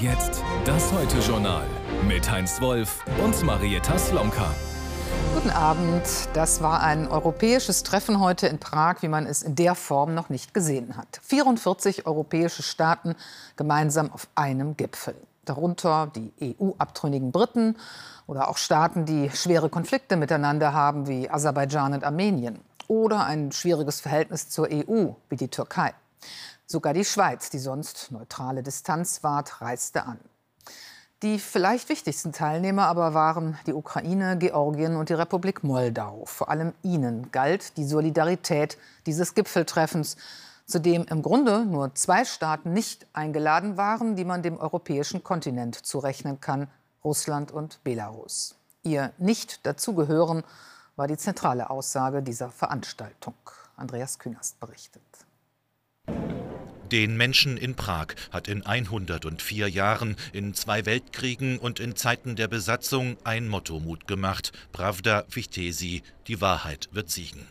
Und jetzt das Heute-Journal mit Heinz Wolf und Marietta Slomka. Guten Abend. Das war ein europäisches Treffen heute in Prag, wie man es in der Form noch nicht gesehen hat. 44 europäische Staaten gemeinsam auf einem Gipfel. Darunter die EU-abtrünnigen Briten oder auch Staaten, die schwere Konflikte miteinander haben, wie Aserbaidschan und Armenien. Oder ein schwieriges Verhältnis zur EU, wie die Türkei. Sogar die Schweiz, die sonst neutrale Distanz wahrt, reiste an. Die vielleicht wichtigsten Teilnehmer aber waren die Ukraine, Georgien und die Republik Moldau. Vor allem ihnen galt die Solidarität dieses Gipfeltreffens, zu dem im Grunde nur zwei Staaten nicht eingeladen waren, die man dem europäischen Kontinent zurechnen kann, Russland und Belarus. Ihr Nicht-Dazugehören war die zentrale Aussage dieser Veranstaltung. Andreas Künast berichtet. Den Menschen in Prag hat in 104 Jahren, in zwei Weltkriegen und in Zeiten der Besatzung ein Motto Mut gemacht: Pravda Vichtesi, die Wahrheit wird siegen.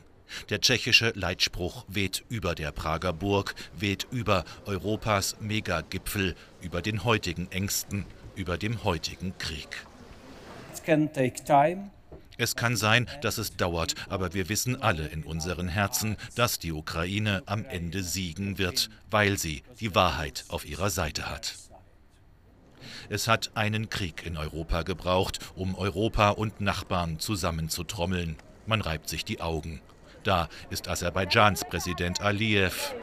Der tschechische Leitspruch weht über der Prager Burg, weht über Europas Megagipfel, über den heutigen Ängsten, über dem heutigen Krieg. It can take time. Es kann sein, dass es dauert, aber wir wissen alle in unseren Herzen, dass die Ukraine am Ende siegen wird, weil sie die Wahrheit auf ihrer Seite hat. Es hat einen Krieg in Europa gebraucht, um Europa und Nachbarn zusammenzutrommeln. Man reibt sich die Augen. Da ist Aserbaidschans Präsident Aliyev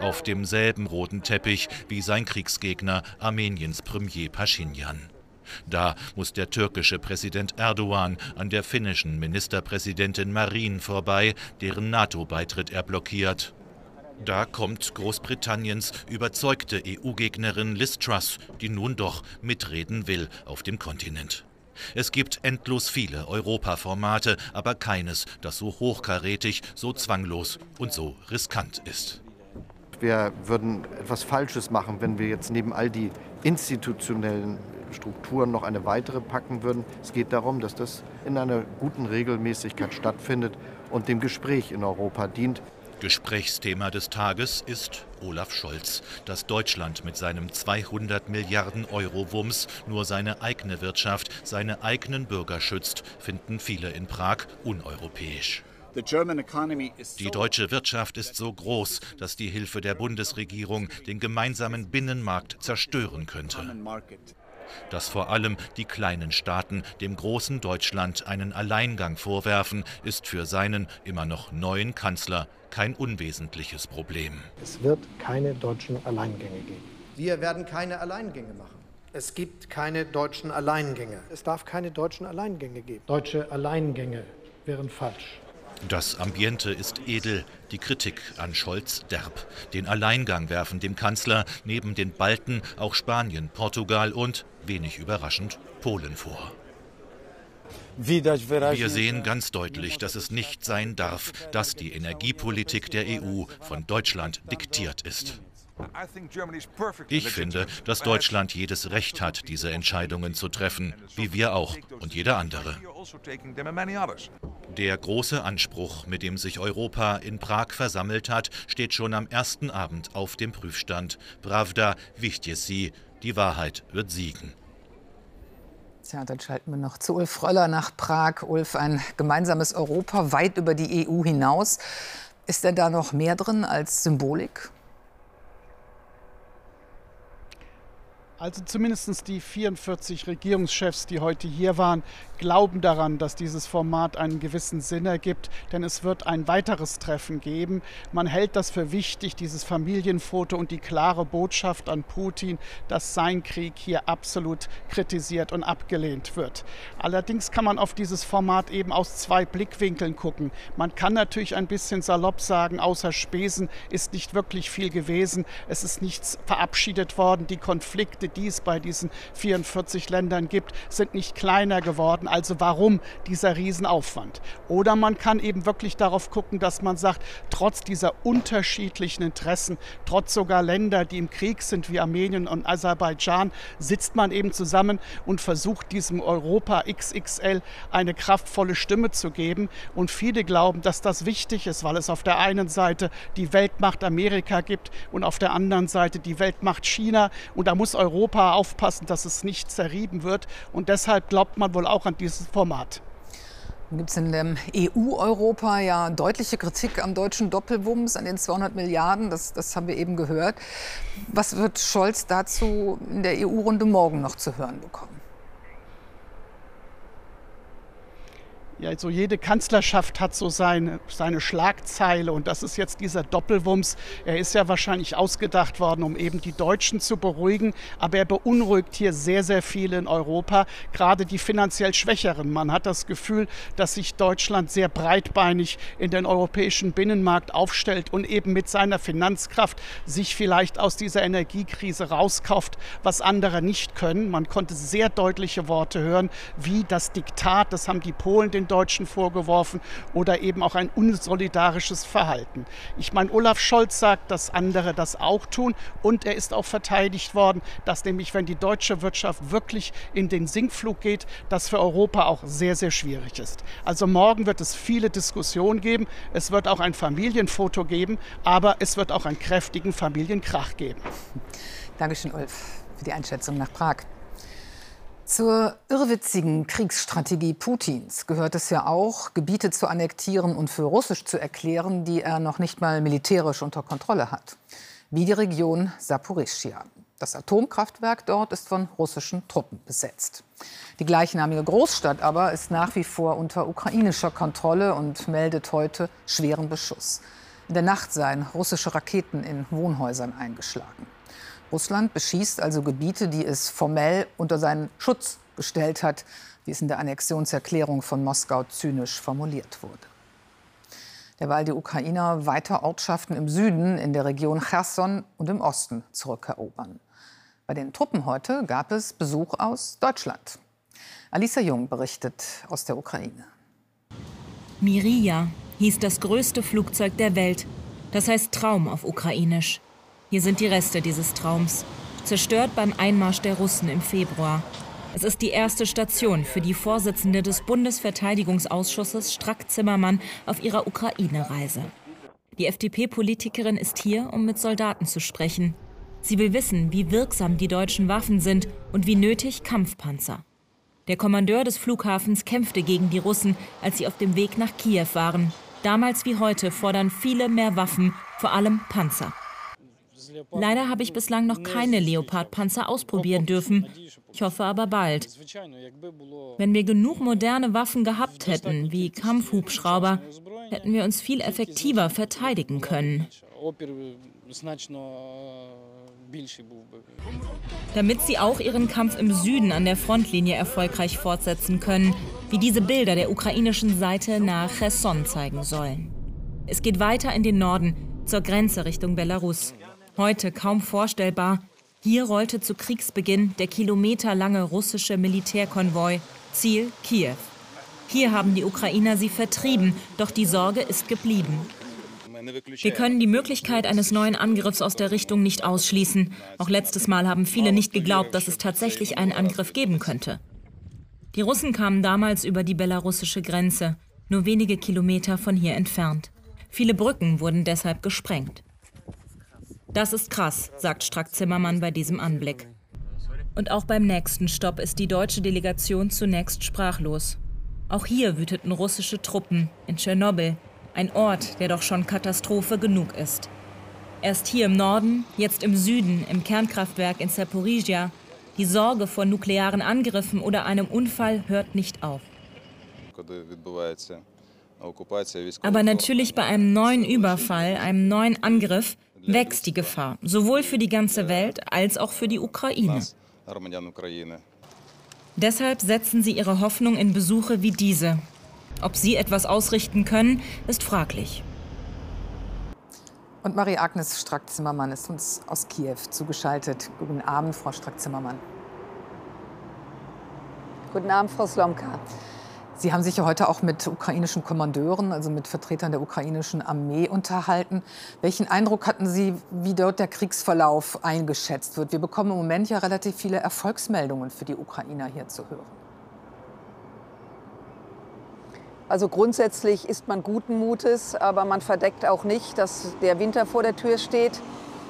auf demselben roten Teppich wie sein Kriegsgegner Armeniens Premier Pashinyan. Da muss der türkische Präsident Erdogan an der finnischen Ministerpräsidentin Marin vorbei, deren NATO-Beitritt er blockiert. Da kommt Großbritanniens überzeugte EU-Gegnerin Liz Truss, die nun doch mitreden will auf dem Kontinent. Es gibt endlos viele Europaformate, aber keines, das so hochkarätig, so zwanglos und so riskant ist wir würden etwas Falsches machen, wenn wir jetzt neben all die institutionellen Strukturen noch eine weitere packen würden. Es geht darum, dass das in einer guten Regelmäßigkeit stattfindet und dem Gespräch in Europa dient. Gesprächsthema des Tages ist Olaf Scholz. Dass Deutschland mit seinem 200 Milliarden Euro Wumms nur seine eigene Wirtschaft, seine eigenen Bürger schützt, finden viele in Prag uneuropäisch. Die deutsche Wirtschaft ist so groß, dass die Hilfe der Bundesregierung den gemeinsamen Binnenmarkt zerstören könnte. Dass vor allem die kleinen Staaten dem großen Deutschland einen Alleingang vorwerfen, ist für seinen immer noch neuen Kanzler kein unwesentliches Problem. Es wird keine deutschen Alleingänge geben. Wir werden keine Alleingänge machen. Es gibt keine deutschen Alleingänge. Es darf keine deutschen Alleingänge geben. Deutsche Alleingänge wären falsch. Das Ambiente ist edel, die Kritik an Scholz derb. Den Alleingang werfen dem Kanzler neben den Balten auch Spanien, Portugal und, wenig überraschend, Polen vor. Wir sehen ganz deutlich, dass es nicht sein darf, dass die Energiepolitik der EU von Deutschland diktiert ist. Ich finde, dass Deutschland jedes Recht hat, diese Entscheidungen zu treffen, wie wir auch und jeder andere. Der große Anspruch, mit dem sich Europa in Prag versammelt hat, steht schon am ersten Abend auf dem Prüfstand. Pravda Wichtjesi, die Wahrheit wird siegen. Tja, dann schalten wir noch zu Ulf Röller nach Prag. Ulf, ein gemeinsames Europa weit über die EU hinaus. Ist denn da noch mehr drin als Symbolik? Also zumindest die 44 Regierungschefs, die heute hier waren, glauben daran, dass dieses Format einen gewissen Sinn ergibt, denn es wird ein weiteres Treffen geben. Man hält das für wichtig, dieses Familienfoto und die klare Botschaft an Putin, dass sein Krieg hier absolut kritisiert und abgelehnt wird. Allerdings kann man auf dieses Format eben aus zwei Blickwinkeln gucken. Man kann natürlich ein bisschen salopp sagen, außer Spesen ist nicht wirklich viel gewesen. Es ist nichts verabschiedet worden. Die Konflikte, die es bei diesen 44 Ländern gibt, sind nicht kleiner geworden. Also warum dieser Riesenaufwand? Oder man kann eben wirklich darauf gucken, dass man sagt, trotz dieser unterschiedlichen Interessen, trotz sogar Länder, die im Krieg sind wie Armenien und Aserbaidschan, sitzt man eben zusammen und versucht diesem Europa XXL eine kraftvolle Stimme zu geben. Und viele glauben, dass das wichtig ist, weil es auf der einen Seite die Weltmacht Amerika gibt und auf der anderen Seite die Weltmacht China. Und da muss Europa Europa aufpassen, dass es nicht zerrieben wird. Und deshalb glaubt man wohl auch an dieses Format. Gibt es in dem EU-Europa ja deutliche Kritik am deutschen Doppelwumms, an den 200 Milliarden? Das, das haben wir eben gehört. Was wird Scholz dazu in der EU-Runde morgen noch zu hören bekommen? Ja, also jede Kanzlerschaft hat so seine, seine Schlagzeile und das ist jetzt dieser Doppelwumms. Er ist ja wahrscheinlich ausgedacht worden, um eben die Deutschen zu beruhigen, aber er beunruhigt hier sehr, sehr viele in Europa, gerade die finanziell Schwächeren. Man hat das Gefühl, dass sich Deutschland sehr breitbeinig in den europäischen Binnenmarkt aufstellt und eben mit seiner Finanzkraft sich vielleicht aus dieser Energiekrise rauskauft, was andere nicht können. Man konnte sehr deutliche Worte hören, wie das Diktat, das haben die Polen den Deutschen vorgeworfen oder eben auch ein unsolidarisches Verhalten. Ich meine, Olaf Scholz sagt, dass andere das auch tun und er ist auch verteidigt worden, dass nämlich, wenn die deutsche Wirtschaft wirklich in den Sinkflug geht, das für Europa auch sehr, sehr schwierig ist. Also morgen wird es viele Diskussionen geben. Es wird auch ein Familienfoto geben, aber es wird auch einen kräftigen Familienkrach geben. Dankeschön, Ulf, für die Einschätzung nach Prag. Zur irrwitzigen Kriegsstrategie Putins gehört es ja auch, Gebiete zu annektieren und für russisch zu erklären, die er noch nicht mal militärisch unter Kontrolle hat. Wie die Region Saporischschja. Das Atomkraftwerk dort ist von russischen Truppen besetzt. Die gleichnamige Großstadt aber ist nach wie vor unter ukrainischer Kontrolle und meldet heute schweren Beschuss. In der Nacht seien russische Raketen in Wohnhäusern eingeschlagen. Russland beschießt also Gebiete, die es formell unter seinen Schutz gestellt hat, wie es in der Annexionserklärung von Moskau zynisch formuliert wurde. Derweil die Ukrainer weiter Ortschaften im Süden, in der Region Cherson und im Osten zurückerobern. Bei den Truppen heute gab es Besuch aus Deutschland. Alisa Jung berichtet aus der Ukraine. Miria hieß das größte Flugzeug der Welt. Das heißt Traum auf Ukrainisch. Hier sind die Reste dieses Traums, zerstört beim Einmarsch der Russen im Februar. Es ist die erste Station für die Vorsitzende des Bundesverteidigungsausschusses Strack-Zimmermann auf ihrer Ukraine-Reise. Die FDP-Politikerin ist hier, um mit Soldaten zu sprechen. Sie will wissen, wie wirksam die deutschen Waffen sind und wie nötig Kampfpanzer. Der Kommandeur des Flughafens kämpfte gegen die Russen, als sie auf dem Weg nach Kiew waren. Damals wie heute fordern viele mehr Waffen, vor allem Panzer. Leider habe ich bislang noch keine Leopard-Panzer ausprobieren dürfen. Ich hoffe aber bald. Wenn wir genug moderne Waffen gehabt hätten, wie Kampfhubschrauber, hätten wir uns viel effektiver verteidigen können. Damit sie auch ihren Kampf im Süden an der Frontlinie erfolgreich fortsetzen können, wie diese Bilder der ukrainischen Seite nahe Cherson zeigen sollen. Es geht weiter in den Norden, zur Grenze Richtung Belarus. Heute kaum vorstellbar. Hier rollte zu Kriegsbeginn der kilometerlange russische Militärkonvoi. Ziel Kiew. Hier haben die Ukrainer sie vertrieben, doch die Sorge ist geblieben. Wir können die Möglichkeit eines neuen Angriffs aus der Richtung nicht ausschließen. Auch letztes Mal haben viele nicht geglaubt, dass es tatsächlich einen Angriff geben könnte. Die Russen kamen damals über die belarussische Grenze, nur wenige Kilometer von hier entfernt. Viele Brücken wurden deshalb gesprengt. Das ist krass, sagt Strack-Zimmermann bei diesem Anblick. Und auch beim nächsten Stopp ist die deutsche Delegation zunächst sprachlos. Auch hier wüteten russische Truppen in Tschernobyl, ein Ort, der doch schon Katastrophe genug ist. Erst hier im Norden, jetzt im Süden, im Kernkraftwerk in Zaporizhia. Die Sorge vor nuklearen Angriffen oder einem Unfall hört nicht auf. Aber natürlich bei einem neuen Überfall, einem neuen Angriff, wächst die Gefahr, sowohl für die ganze Welt als auch für die Ukraine. Deshalb setzen sie ihre Hoffnung in Besuche wie diese. Ob sie etwas ausrichten können, ist fraglich. Und Marie-Agnes Strack-Zimmermann ist uns aus Kiew zugeschaltet. Guten Abend, Frau Strack-Zimmermann. Guten Abend, Frau Slomka. Sie haben sich ja heute auch mit ukrainischen Kommandeuren, also mit Vertretern der ukrainischen Armee unterhalten. Welchen Eindruck hatten Sie, wie dort der Kriegsverlauf eingeschätzt wird? Wir bekommen im Moment ja relativ viele Erfolgsmeldungen für die Ukrainer hier zu hören. Also grundsätzlich ist man guten Mutes, aber man verdeckt auch nicht, dass der Winter vor der Tür steht,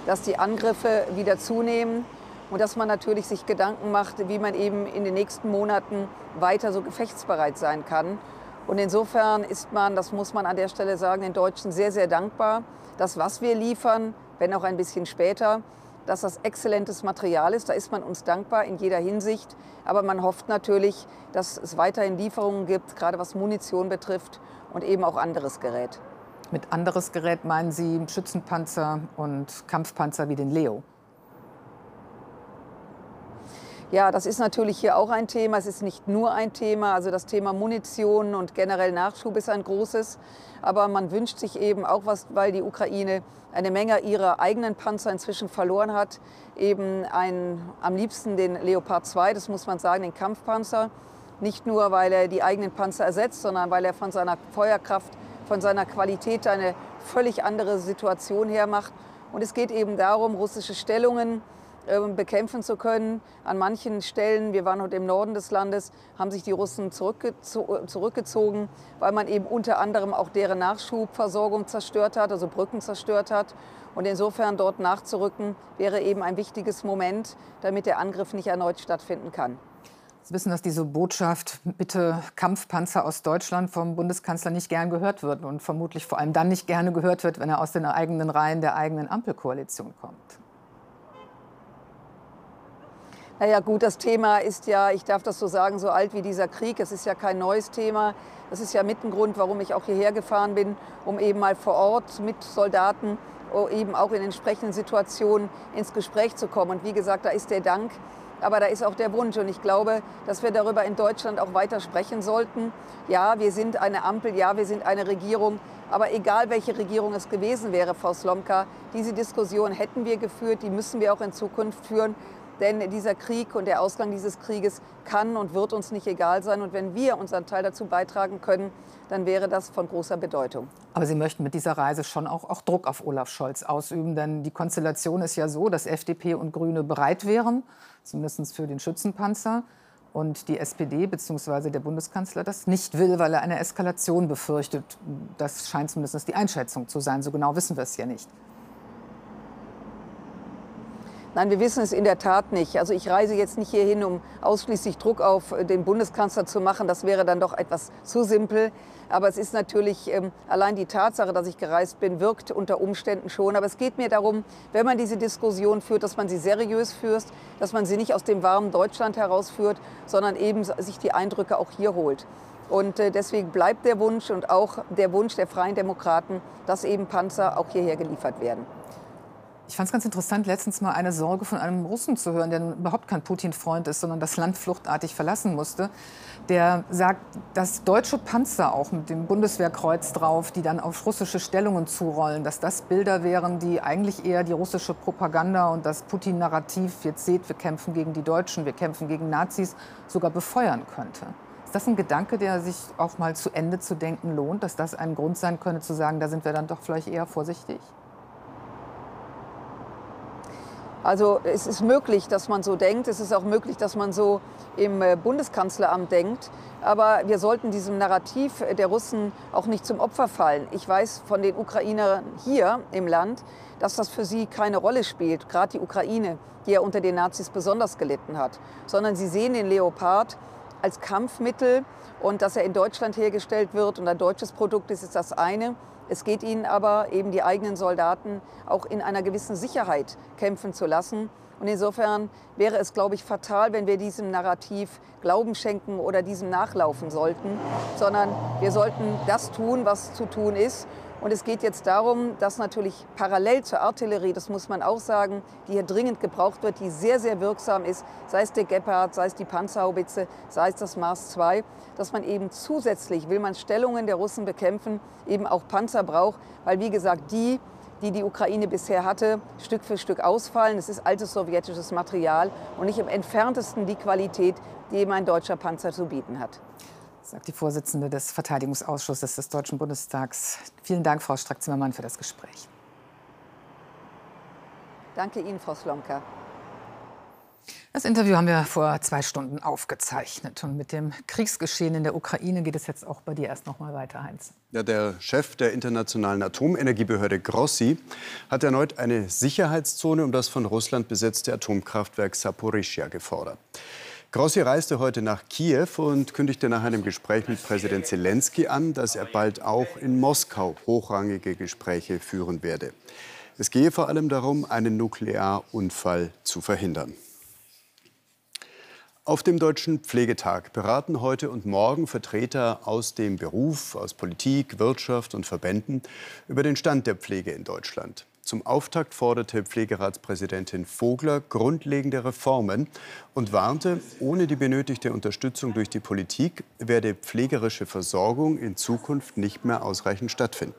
dass die Angriffe wieder zunehmen und dass man natürlich sich Gedanken macht, wie man eben in den nächsten Monaten weiter so gefechtsbereit sein kann. Und insofern ist man, das muss man an der Stelle sagen, den Deutschen sehr, sehr dankbar, dass was wir liefern, wenn auch ein bisschen später, dass das exzellentes Material ist. Da ist man uns dankbar in jeder Hinsicht. Aber man hofft natürlich, dass es weiterhin Lieferungen gibt, gerade was Munition betrifft und eben auch anderes Gerät. Mit anderes Gerät meinen Sie Schützenpanzer und Kampfpanzer wie den Leo? Ja, das ist natürlich hier auch ein Thema. Es ist nicht nur ein Thema. Also das Thema Munition und generell Nachschub ist ein großes. Aber man wünscht sich eben auch was, weil die Ukraine eine Menge ihrer eigenen Panzer inzwischen verloren hat. Eben ein, am liebsten den Leopard 2, das muss man sagen, den Kampfpanzer. Nicht nur, weil er die eigenen Panzer ersetzt, sondern weil er von seiner Feuerkraft, von seiner Qualität eine völlig andere Situation hermacht. Und es geht eben darum, russische Stellungen bekämpfen zu können. An manchen Stellen, wir waren heute im Norden des Landes, haben sich die Russen zurückgezogen, weil man eben unter anderem auch deren Nachschubversorgung zerstört hat, also Brücken zerstört hat. Und insofern dort nachzurücken, wäre eben ein wichtiges Moment, damit der Angriff nicht erneut stattfinden kann. Sie wissen, dass diese Botschaft, bitte Kampfpanzer aus Deutschland vom Bundeskanzler nicht gern gehört wird und vermutlich vor allem dann nicht gerne gehört wird, wenn er aus den eigenen Reihen der eigenen Ampelkoalition kommt. Naja gut, das Thema ist ja, ich darf das so sagen, so alt wie dieser Krieg. Es ist ja kein neues Thema. Das ist ja mit ein Grund, warum ich auch hierher gefahren bin, um eben mal vor Ort mit Soldaten oh, eben auch in entsprechenden Situationen ins Gespräch zu kommen. Und wie gesagt, da ist der Dank, aber da ist auch der Wunsch. Und ich glaube, dass wir darüber in Deutschland auch weiter sprechen sollten. Ja, wir sind eine Ampel, ja, wir sind eine Regierung. Aber egal, welche Regierung es gewesen wäre, Frau Slomka, diese Diskussion hätten wir geführt, die müssen wir auch in Zukunft führen. Denn dieser Krieg und der Ausgang dieses Krieges kann und wird uns nicht egal sein. Und wenn wir unseren Teil dazu beitragen können, dann wäre das von großer Bedeutung. Aber Sie möchten mit dieser Reise schon auch, auch Druck auf Olaf Scholz ausüben. Denn die Konstellation ist ja so, dass FDP und Grüne bereit wären, zumindest für den Schützenpanzer. Und die SPD bzw. der Bundeskanzler das nicht will, weil er eine Eskalation befürchtet. Das scheint zumindest die Einschätzung zu sein. So genau wissen wir es ja nicht. Nein, wir wissen es in der Tat nicht. Also ich reise jetzt nicht hierhin, um ausschließlich Druck auf den Bundeskanzler zu machen. Das wäre dann doch etwas zu simpel. Aber es ist natürlich ähm, allein die Tatsache, dass ich gereist bin, wirkt unter Umständen schon. Aber es geht mir darum, wenn man diese Diskussion führt, dass man sie seriös führt, dass man sie nicht aus dem warmen Deutschland herausführt, sondern eben sich die Eindrücke auch hier holt. Und äh, deswegen bleibt der Wunsch und auch der Wunsch der Freien Demokraten, dass eben Panzer auch hierher geliefert werden. Ich fand es ganz interessant, letztens mal eine Sorge von einem Russen zu hören, der überhaupt kein Putin-Freund ist, sondern das Land fluchtartig verlassen musste. Der sagt, dass deutsche Panzer auch mit dem Bundeswehrkreuz drauf, die dann auf russische Stellungen zurollen, dass das Bilder wären, die eigentlich eher die russische Propaganda und das Putin-Narrativ, jetzt seht, wir kämpfen gegen die Deutschen, wir kämpfen gegen Nazis, sogar befeuern könnte. Ist das ein Gedanke, der sich auch mal zu Ende zu denken lohnt, dass das ein Grund sein könnte, zu sagen, da sind wir dann doch vielleicht eher vorsichtig? Also es ist möglich, dass man so denkt. Es ist auch möglich, dass man so im äh, Bundeskanzleramt denkt. Aber wir sollten diesem Narrativ der Russen auch nicht zum Opfer fallen. Ich weiß von den Ukrainern hier im Land, dass das für sie keine Rolle spielt, gerade die Ukraine, die ja unter den Nazis besonders gelitten hat, sondern sie sehen den Leopard als Kampfmittel und dass er in Deutschland hergestellt wird und ein deutsches Produkt ist, ist das eine. Es geht ihnen aber, eben die eigenen Soldaten auch in einer gewissen Sicherheit kämpfen zu lassen. Und insofern wäre es, glaube ich, fatal, wenn wir diesem Narrativ Glauben schenken oder diesem nachlaufen sollten, sondern wir sollten das tun, was zu tun ist. Und es geht jetzt darum, dass natürlich parallel zur Artillerie, das muss man auch sagen, die hier dringend gebraucht wird, die sehr, sehr wirksam ist, sei es der Gepard, sei es die Panzerhaubitze, sei es das Mars 2, dass man eben zusätzlich, will man Stellungen der Russen bekämpfen, eben auch Panzer braucht, weil wie gesagt, die, die die Ukraine bisher hatte, Stück für Stück ausfallen. Es ist altes sowjetisches Material und nicht im entferntesten die Qualität, die eben ein deutscher Panzer zu bieten hat sagt die Vorsitzende des Verteidigungsausschusses des Deutschen Bundestags. Vielen Dank, Frau Strack-Zimmermann, für das Gespräch. Danke Ihnen, Frau Slomka. Das Interview haben wir vor zwei Stunden aufgezeichnet. Und mit dem Kriegsgeschehen in der Ukraine geht es jetzt auch bei dir erst noch mal weiter, Heinz. Ja, der Chef der Internationalen Atomenergiebehörde Grossi hat erneut eine Sicherheitszone um das von Russland besetzte Atomkraftwerk Saporischia gefordert. Grossi reiste heute nach Kiew und kündigte nach einem Gespräch mit Präsident Zelensky an, dass er bald auch in Moskau hochrangige Gespräche führen werde. Es gehe vor allem darum, einen Nuklearunfall zu verhindern. Auf dem Deutschen Pflegetag beraten heute und morgen Vertreter aus dem Beruf, aus Politik, Wirtschaft und Verbänden über den Stand der Pflege in Deutschland. Zum Auftakt forderte Pflegeratspräsidentin Vogler grundlegende Reformen und warnte, ohne die benötigte Unterstützung durch die Politik werde pflegerische Versorgung in Zukunft nicht mehr ausreichend stattfinden.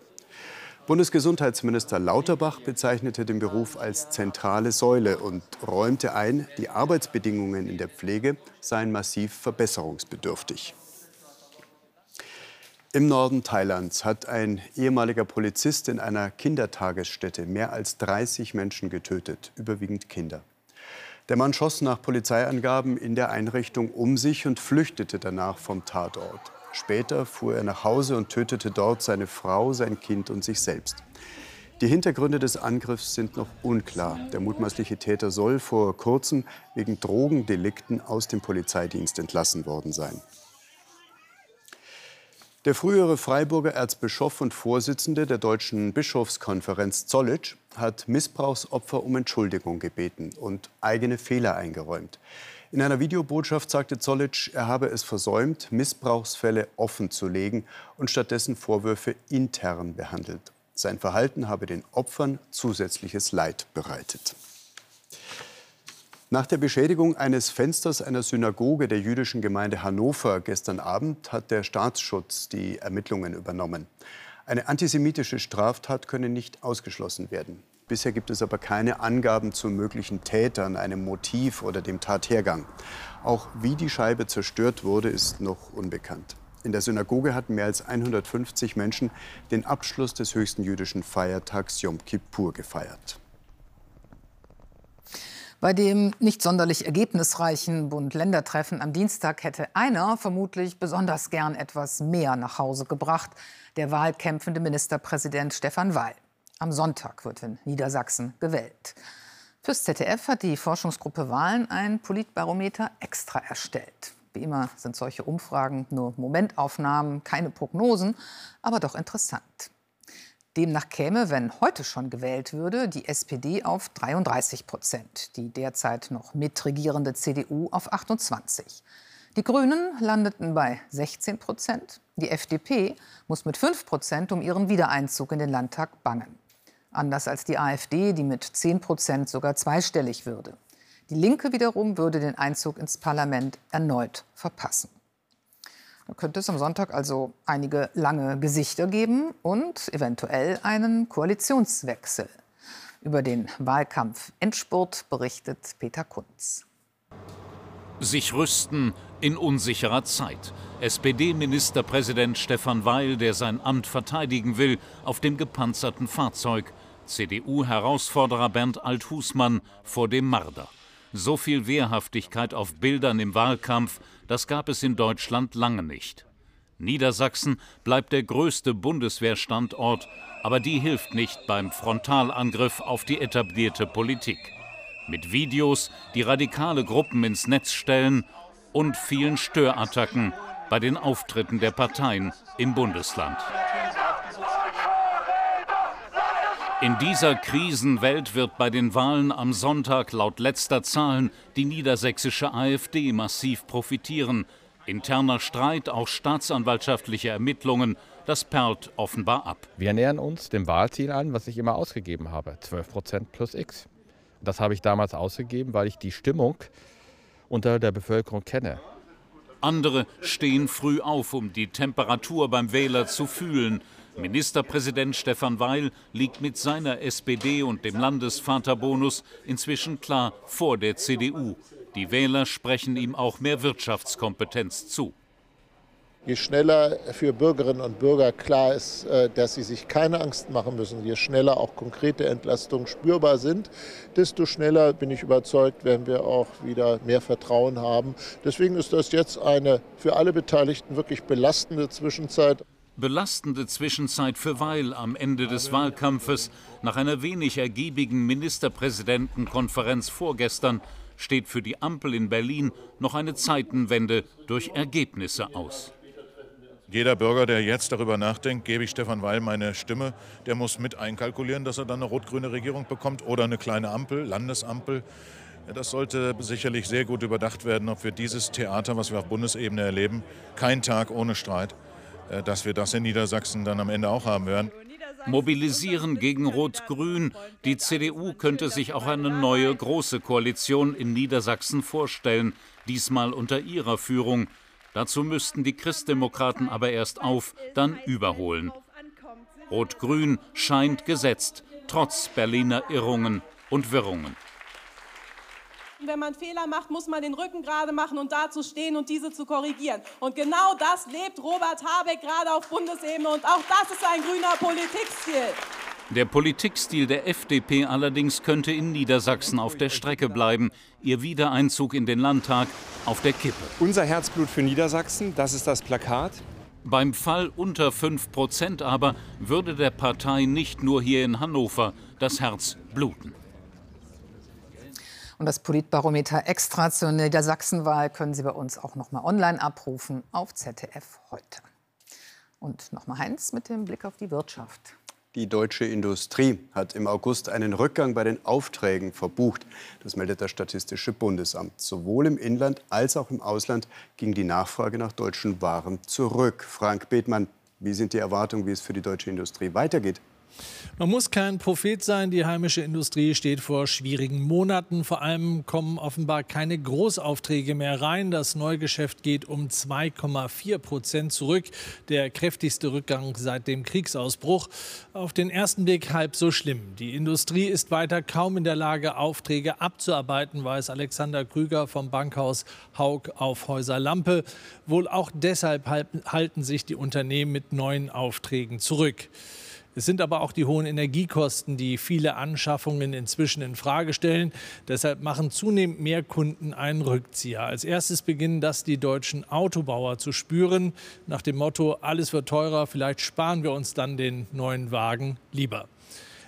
Bundesgesundheitsminister Lauterbach bezeichnete den Beruf als zentrale Säule und räumte ein, die Arbeitsbedingungen in der Pflege seien massiv verbesserungsbedürftig. Im Norden Thailands hat ein ehemaliger Polizist in einer Kindertagesstätte mehr als 30 Menschen getötet, überwiegend Kinder. Der Mann schoss nach Polizeiangaben in der Einrichtung um sich und flüchtete danach vom Tatort. Später fuhr er nach Hause und tötete dort seine Frau, sein Kind und sich selbst. Die Hintergründe des Angriffs sind noch unklar. Der mutmaßliche Täter soll vor kurzem wegen Drogendelikten aus dem Polizeidienst entlassen worden sein. Der frühere Freiburger Erzbischof und Vorsitzende der Deutschen Bischofskonferenz Zollitsch hat Missbrauchsopfer um Entschuldigung gebeten und eigene Fehler eingeräumt. In einer Videobotschaft sagte Zollitsch, er habe es versäumt, Missbrauchsfälle offen zu legen und stattdessen Vorwürfe intern behandelt. Sein Verhalten habe den Opfern zusätzliches Leid bereitet. Nach der Beschädigung eines Fensters einer Synagoge der jüdischen Gemeinde Hannover gestern Abend hat der Staatsschutz die Ermittlungen übernommen. Eine antisemitische Straftat könne nicht ausgeschlossen werden. Bisher gibt es aber keine Angaben zu möglichen Tätern, einem Motiv oder dem Tathergang. Auch wie die Scheibe zerstört wurde, ist noch unbekannt. In der Synagoge hatten mehr als 150 Menschen den Abschluss des höchsten jüdischen Feiertags Yom Kippur gefeiert. Bei dem nicht sonderlich ergebnisreichen Bund-Länder-Treffen am Dienstag hätte einer vermutlich besonders gern etwas mehr nach Hause gebracht, der wahlkämpfende Ministerpräsident Stefan Weil. Am Sonntag wird in Niedersachsen gewählt. Fürs ZDF hat die Forschungsgruppe Wahlen ein Politbarometer extra erstellt. Wie immer sind solche Umfragen nur Momentaufnahmen, keine Prognosen, aber doch interessant. Demnach käme, wenn heute schon gewählt würde, die SPD auf 33 Prozent, die derzeit noch mitregierende CDU auf 28. Die Grünen landeten bei 16 Prozent. Die FDP muss mit 5 Prozent um ihren Wiedereinzug in den Landtag bangen. Anders als die AfD, die mit 10 Prozent sogar zweistellig würde. Die Linke wiederum würde den Einzug ins Parlament erneut verpassen. Da könnte es am Sonntag also einige lange Gesichter geben und eventuell einen Koalitionswechsel. Über den Wahlkampf Endspurt berichtet Peter Kunz. Sich rüsten in unsicherer Zeit. SPD-Ministerpräsident Stefan Weil, der sein Amt verteidigen will, auf dem gepanzerten Fahrzeug. CDU-Herausforderer Bernd Althusmann vor dem Marder. So viel Wehrhaftigkeit auf Bildern im Wahlkampf, das gab es in Deutschland lange nicht. Niedersachsen bleibt der größte Bundeswehrstandort, aber die hilft nicht beim Frontalangriff auf die etablierte Politik. Mit Videos, die radikale Gruppen ins Netz stellen und vielen Störattacken bei den Auftritten der Parteien im Bundesland. In dieser Krisenwelt wird bei den Wahlen am Sonntag laut letzter Zahlen die niedersächsische AfD massiv profitieren. Interner Streit, auch staatsanwaltschaftliche Ermittlungen, das perlt offenbar ab. Wir nähern uns dem Wahlziel an, was ich immer ausgegeben habe, 12 Prozent plus X. Das habe ich damals ausgegeben, weil ich die Stimmung unter der Bevölkerung kenne. Andere stehen früh auf, um die Temperatur beim Wähler zu fühlen. Ministerpräsident Stefan Weil liegt mit seiner SPD und dem Landesvaterbonus inzwischen klar vor der CDU. Die Wähler sprechen ihm auch mehr Wirtschaftskompetenz zu. Je schneller für Bürgerinnen und Bürger klar ist, äh, dass sie sich keine Angst machen müssen, je schneller auch konkrete Entlastungen spürbar sind, desto schneller, bin ich überzeugt, werden wir auch wieder mehr Vertrauen haben. Deswegen ist das jetzt eine für alle Beteiligten wirklich belastende Zwischenzeit. Belastende Zwischenzeit für Weil am Ende des Wahlkampfes. Nach einer wenig ergiebigen Ministerpräsidentenkonferenz vorgestern steht für die Ampel in Berlin noch eine Zeitenwende durch Ergebnisse aus. Jeder Bürger, der jetzt darüber nachdenkt, gebe ich Stefan Weil meine Stimme, der muss mit einkalkulieren, dass er dann eine rot-grüne Regierung bekommt oder eine kleine Ampel, Landesampel. Das sollte sicherlich sehr gut überdacht werden, ob wir dieses Theater, was wir auf Bundesebene erleben, kein Tag ohne Streit, dass wir das in Niedersachsen dann am Ende auch haben werden. Mobilisieren gegen Rot-Grün. Die CDU könnte sich auch eine neue große Koalition in Niedersachsen vorstellen, diesmal unter ihrer Führung. Dazu müssten die Christdemokraten aber erst auf, dann überholen. Rot-Grün scheint gesetzt, trotz Berliner Irrungen und Wirrungen. Wenn man Fehler macht, muss man den Rücken gerade machen und dazu stehen und diese zu korrigieren. Und genau das lebt Robert Habeck gerade auf Bundesebene und auch das ist ein grüner Politikstil. Der Politikstil der FDP allerdings könnte in Niedersachsen auf der Strecke bleiben. Ihr Wiedereinzug in den Landtag auf der Kippe. Unser Herzblut für Niedersachsen, das ist das Plakat. Beim Fall unter 5 Prozent aber würde der Partei nicht nur hier in Hannover das Herz bluten. Und das Politbarometer extra zur Niedersachsenwahl können Sie bei uns auch noch mal online abrufen auf ZDF heute. Und noch mal Heinz mit dem Blick auf die Wirtschaft. Die deutsche Industrie hat im August einen Rückgang bei den Aufträgen verbucht. Das meldet das Statistische Bundesamt. Sowohl im Inland als auch im Ausland ging die Nachfrage nach deutschen Waren zurück. Frank Bethmann, wie sind die Erwartungen, wie es für die deutsche Industrie weitergeht? Man muss kein Prophet sein. Die heimische Industrie steht vor schwierigen Monaten. Vor allem kommen offenbar keine Großaufträge mehr rein. Das Neugeschäft geht um 2,4 Prozent zurück. Der kräftigste Rückgang seit dem Kriegsausbruch. Auf den ersten Blick halb so schlimm. Die Industrie ist weiter kaum in der Lage, Aufträge abzuarbeiten, weiß Alexander Krüger vom Bankhaus Haug auf Häuser Lampe. Wohl auch deshalb halten sich die Unternehmen mit neuen Aufträgen zurück. Es sind aber auch die hohen Energiekosten, die viele Anschaffungen inzwischen in Frage stellen. Deshalb machen zunehmend mehr Kunden einen Rückzieher. Als erstes beginnen das die deutschen Autobauer zu spüren. Nach dem Motto, alles wird teurer, vielleicht sparen wir uns dann den neuen Wagen lieber.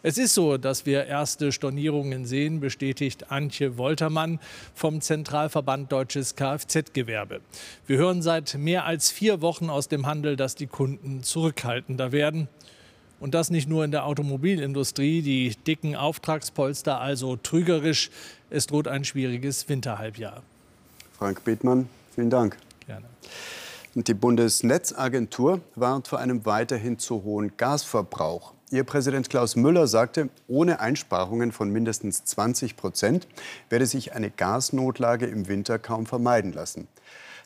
Es ist so, dass wir erste Stornierungen sehen, bestätigt Antje Woltermann vom Zentralverband Deutsches Kfz-Gewerbe. Wir hören seit mehr als vier Wochen aus dem Handel, dass die Kunden zurückhaltender werden. Und das nicht nur in der Automobilindustrie, die dicken Auftragspolster also trügerisch. Es droht ein schwieriges Winterhalbjahr. Frank Bethmann, vielen Dank. Gerne. Und die Bundesnetzagentur warnt vor einem weiterhin zu hohen Gasverbrauch. Ihr Präsident Klaus Müller sagte, ohne Einsparungen von mindestens 20 Prozent werde sich eine Gasnotlage im Winter kaum vermeiden lassen.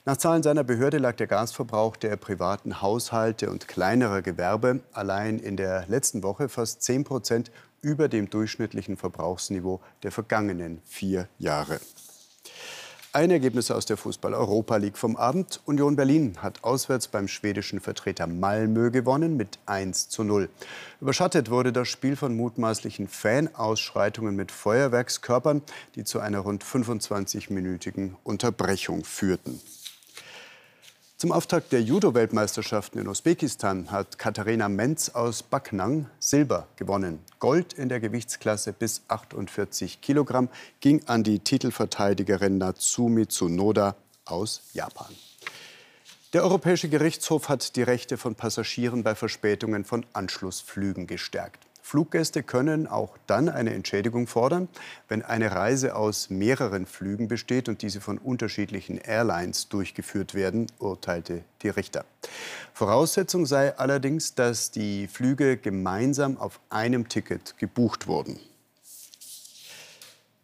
Nach Zahlen seiner Behörde lag der Gasverbrauch der privaten Haushalte und kleinerer Gewerbe allein in der letzten Woche fast 10 Prozent über dem durchschnittlichen Verbrauchsniveau der vergangenen vier Jahre. Ein Ergebnis aus der Fußball-Europa League vom Abend. Union Berlin hat auswärts beim schwedischen Vertreter Malmö gewonnen mit 1 zu 0. Überschattet wurde das Spiel von mutmaßlichen Fanausschreitungen mit Feuerwerkskörpern, die zu einer rund 25-minütigen Unterbrechung führten. Zum Auftakt der Judo-Weltmeisterschaften in Usbekistan hat Katharina Menz aus Baknang Silber gewonnen. Gold in der Gewichtsklasse bis 48 Kilogramm ging an die Titelverteidigerin Natsumi Tsunoda aus Japan. Der Europäische Gerichtshof hat die Rechte von Passagieren bei Verspätungen von Anschlussflügen gestärkt. Fluggäste können auch dann eine Entschädigung fordern, wenn eine Reise aus mehreren Flügen besteht und diese von unterschiedlichen Airlines durchgeführt werden, urteilte die Richter. Voraussetzung sei allerdings, dass die Flüge gemeinsam auf einem Ticket gebucht wurden.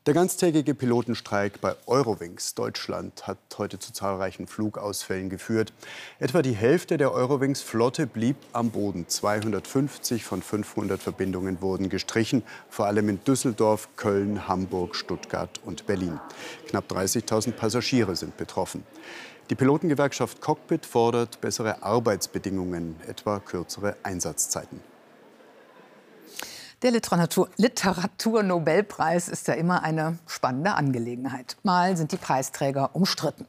Der ganztägige Pilotenstreik bei Eurowings Deutschland hat heute zu zahlreichen Flugausfällen geführt. Etwa die Hälfte der Eurowings-Flotte blieb am Boden. 250 von 500 Verbindungen wurden gestrichen, vor allem in Düsseldorf, Köln, Hamburg, Stuttgart und Berlin. Knapp 30.000 Passagiere sind betroffen. Die Pilotengewerkschaft Cockpit fordert bessere Arbeitsbedingungen, etwa kürzere Einsatzzeiten. Der Literatur Literaturnobelpreis ist ja immer eine spannende Angelegenheit. Mal sind die Preisträger umstritten.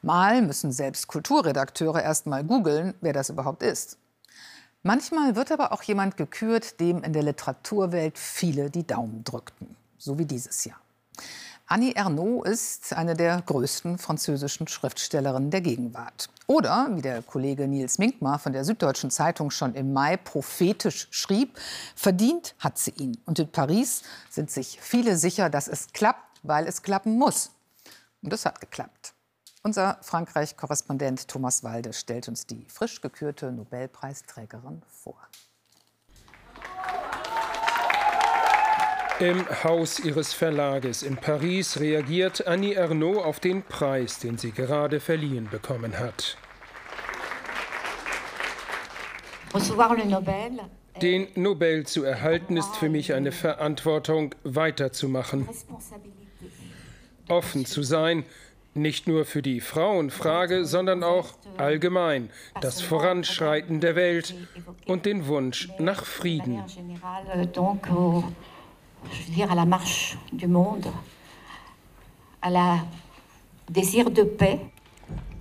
Mal müssen selbst Kulturredakteure erst mal googeln, wer das überhaupt ist. Manchmal wird aber auch jemand gekürt, dem in der Literaturwelt viele die Daumen drückten, so wie dieses Jahr. Annie Ernaux ist eine der größten französischen Schriftstellerinnen der Gegenwart. Oder, wie der Kollege Nils Minkmar von der Süddeutschen Zeitung schon im Mai prophetisch schrieb, verdient hat sie ihn. Und in Paris sind sich viele sicher, dass es klappt, weil es klappen muss. Und es hat geklappt. Unser Frankreich-Korrespondent Thomas Walde stellt uns die frisch gekürte Nobelpreisträgerin vor. Im Haus ihres Verlages in Paris reagiert Annie Ernaux auf den Preis, den sie gerade verliehen bekommen hat. Den Nobel zu erhalten ist für mich eine Verantwortung, weiterzumachen, offen zu sein, nicht nur für die Frauenfrage, sondern auch allgemein das Voranschreiten der Welt und den Wunsch nach Frieden je veux dire, à la marche du monde, à la désir de paix.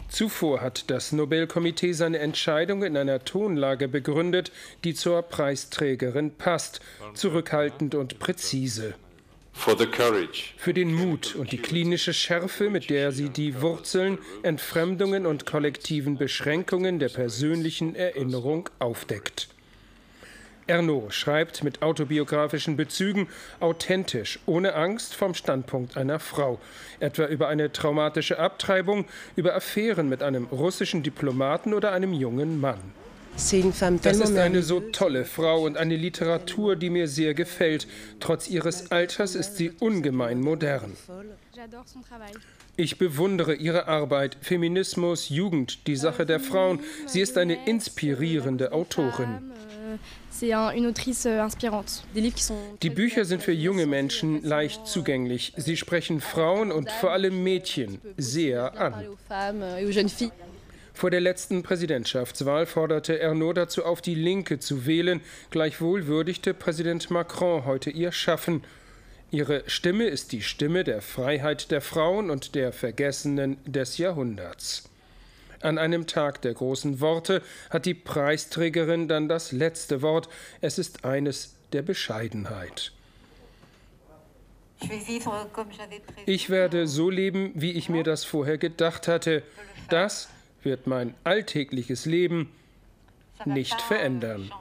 Zuvor hat das Nobelkomitee seine Entscheidung in einer Tonlage begründet, die zur Preisträgerin passt, zurückhaltend und präzise. Für den Mut und die klinische Schärfe, mit der sie die Wurzeln, Entfremdungen und kollektiven Beschränkungen der persönlichen Erinnerung aufdeckt. Ernaud schreibt mit autobiografischen Bezügen authentisch, ohne Angst vom Standpunkt einer Frau, etwa über eine traumatische Abtreibung, über Affären mit einem russischen Diplomaten oder einem jungen Mann. Das ist eine so tolle Frau und eine Literatur, die mir sehr gefällt. Trotz ihres Alters ist sie ungemein modern. Ich bewundere ihre Arbeit, Feminismus, Jugend, die Sache der Frauen. Sie ist eine inspirierende Autorin. Euh, die Bücher sind für junge Menschen leicht zugänglich. Sie sprechen Frauen und vor allem Mädchen sehr an. Euh, vor der letzten Präsidentschaftswahl forderte Ernaud dazu auf, die Linke zu wählen. Gleichwohl würdigte Präsident Macron heute ihr Schaffen. Ihre Stimme ist die Stimme der Freiheit der Frauen und der Vergessenen des Jahrhunderts. An einem Tag der großen Worte hat die Preisträgerin dann das letzte Wort. Es ist eines der Bescheidenheit. Ich werde so leben, wie ich mir das vorher gedacht hatte. Das wird mein alltägliches Leben nicht verändern.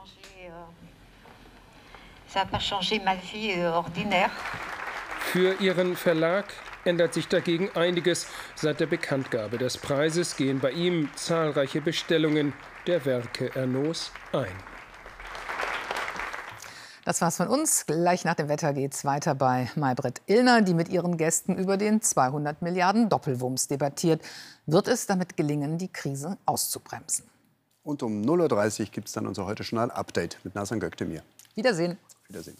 Für ihren Verlag ändert sich dagegen einiges. Seit der Bekanntgabe des Preises gehen bei ihm zahlreiche Bestellungen der Werke Ernauds ein. Das war's von uns. Gleich nach dem Wetter geht's weiter bei Maybrit Illner, die mit ihren Gästen über den 200 Milliarden Doppelwumms debattiert. Wird es damit gelingen, die Krise auszubremsen? Und um 0.30 Uhr gibt es dann unser heute Journal Update mit Nasan Göktemir. Wiedersehen. Wiedersehen.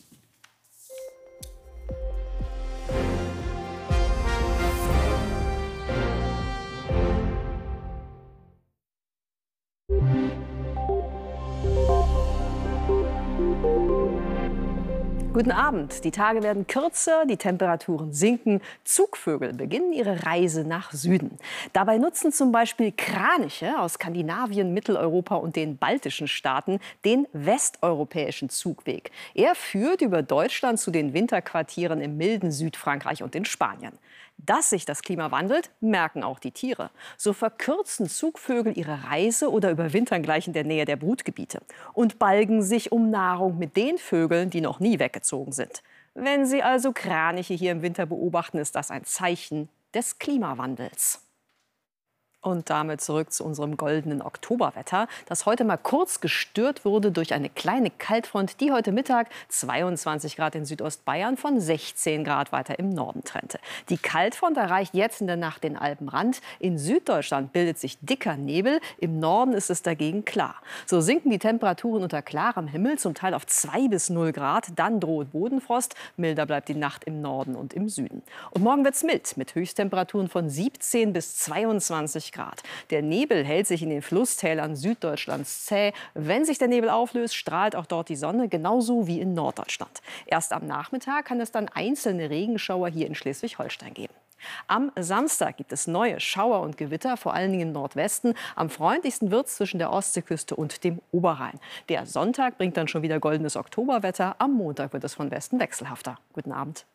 Guten Abend. Die Tage werden kürzer, die Temperaturen sinken. Zugvögel beginnen ihre Reise nach Süden. Dabei nutzen zum Beispiel Kraniche aus Skandinavien, Mitteleuropa und den baltischen Staaten den westeuropäischen Zugweg. Er führt über Deutschland zu den Winterquartieren im milden Südfrankreich und in Spanien. Dass sich das Klima wandelt, merken auch die Tiere. So verkürzen Zugvögel ihre Reise oder überwintern gleich in der Nähe der Brutgebiete und balgen sich um Nahrung mit den Vögeln, die noch nie weggezogen sind. Wenn Sie also Kraniche hier im Winter beobachten, ist das ein Zeichen des Klimawandels. Und damit zurück zu unserem goldenen Oktoberwetter, das heute mal kurz gestört wurde durch eine kleine Kaltfront, die heute Mittag 22 Grad in Südostbayern von 16 Grad weiter im Norden trennte. Die Kaltfront erreicht jetzt in der Nacht den Alpenrand. In Süddeutschland bildet sich dicker Nebel, im Norden ist es dagegen klar. So sinken die Temperaturen unter klarem Himmel zum Teil auf 2 bis 0 Grad, dann droht Bodenfrost, milder bleibt die Nacht im Norden und im Süden. Und morgen wird es mild mit Höchsttemperaturen von 17 bis 22 Grad. Der Nebel hält sich in den Flusstälern Süddeutschlands zäh. Wenn sich der Nebel auflöst, strahlt auch dort die Sonne, genauso wie in Norddeutschland. Erst am Nachmittag kann es dann einzelne Regenschauer hier in Schleswig-Holstein geben. Am Samstag gibt es neue Schauer und Gewitter, vor allen Dingen im Nordwesten. Am freundlichsten wird es zwischen der Ostseeküste und dem Oberrhein. Der Sonntag bringt dann schon wieder goldenes Oktoberwetter. Am Montag wird es von Westen wechselhafter. Guten Abend.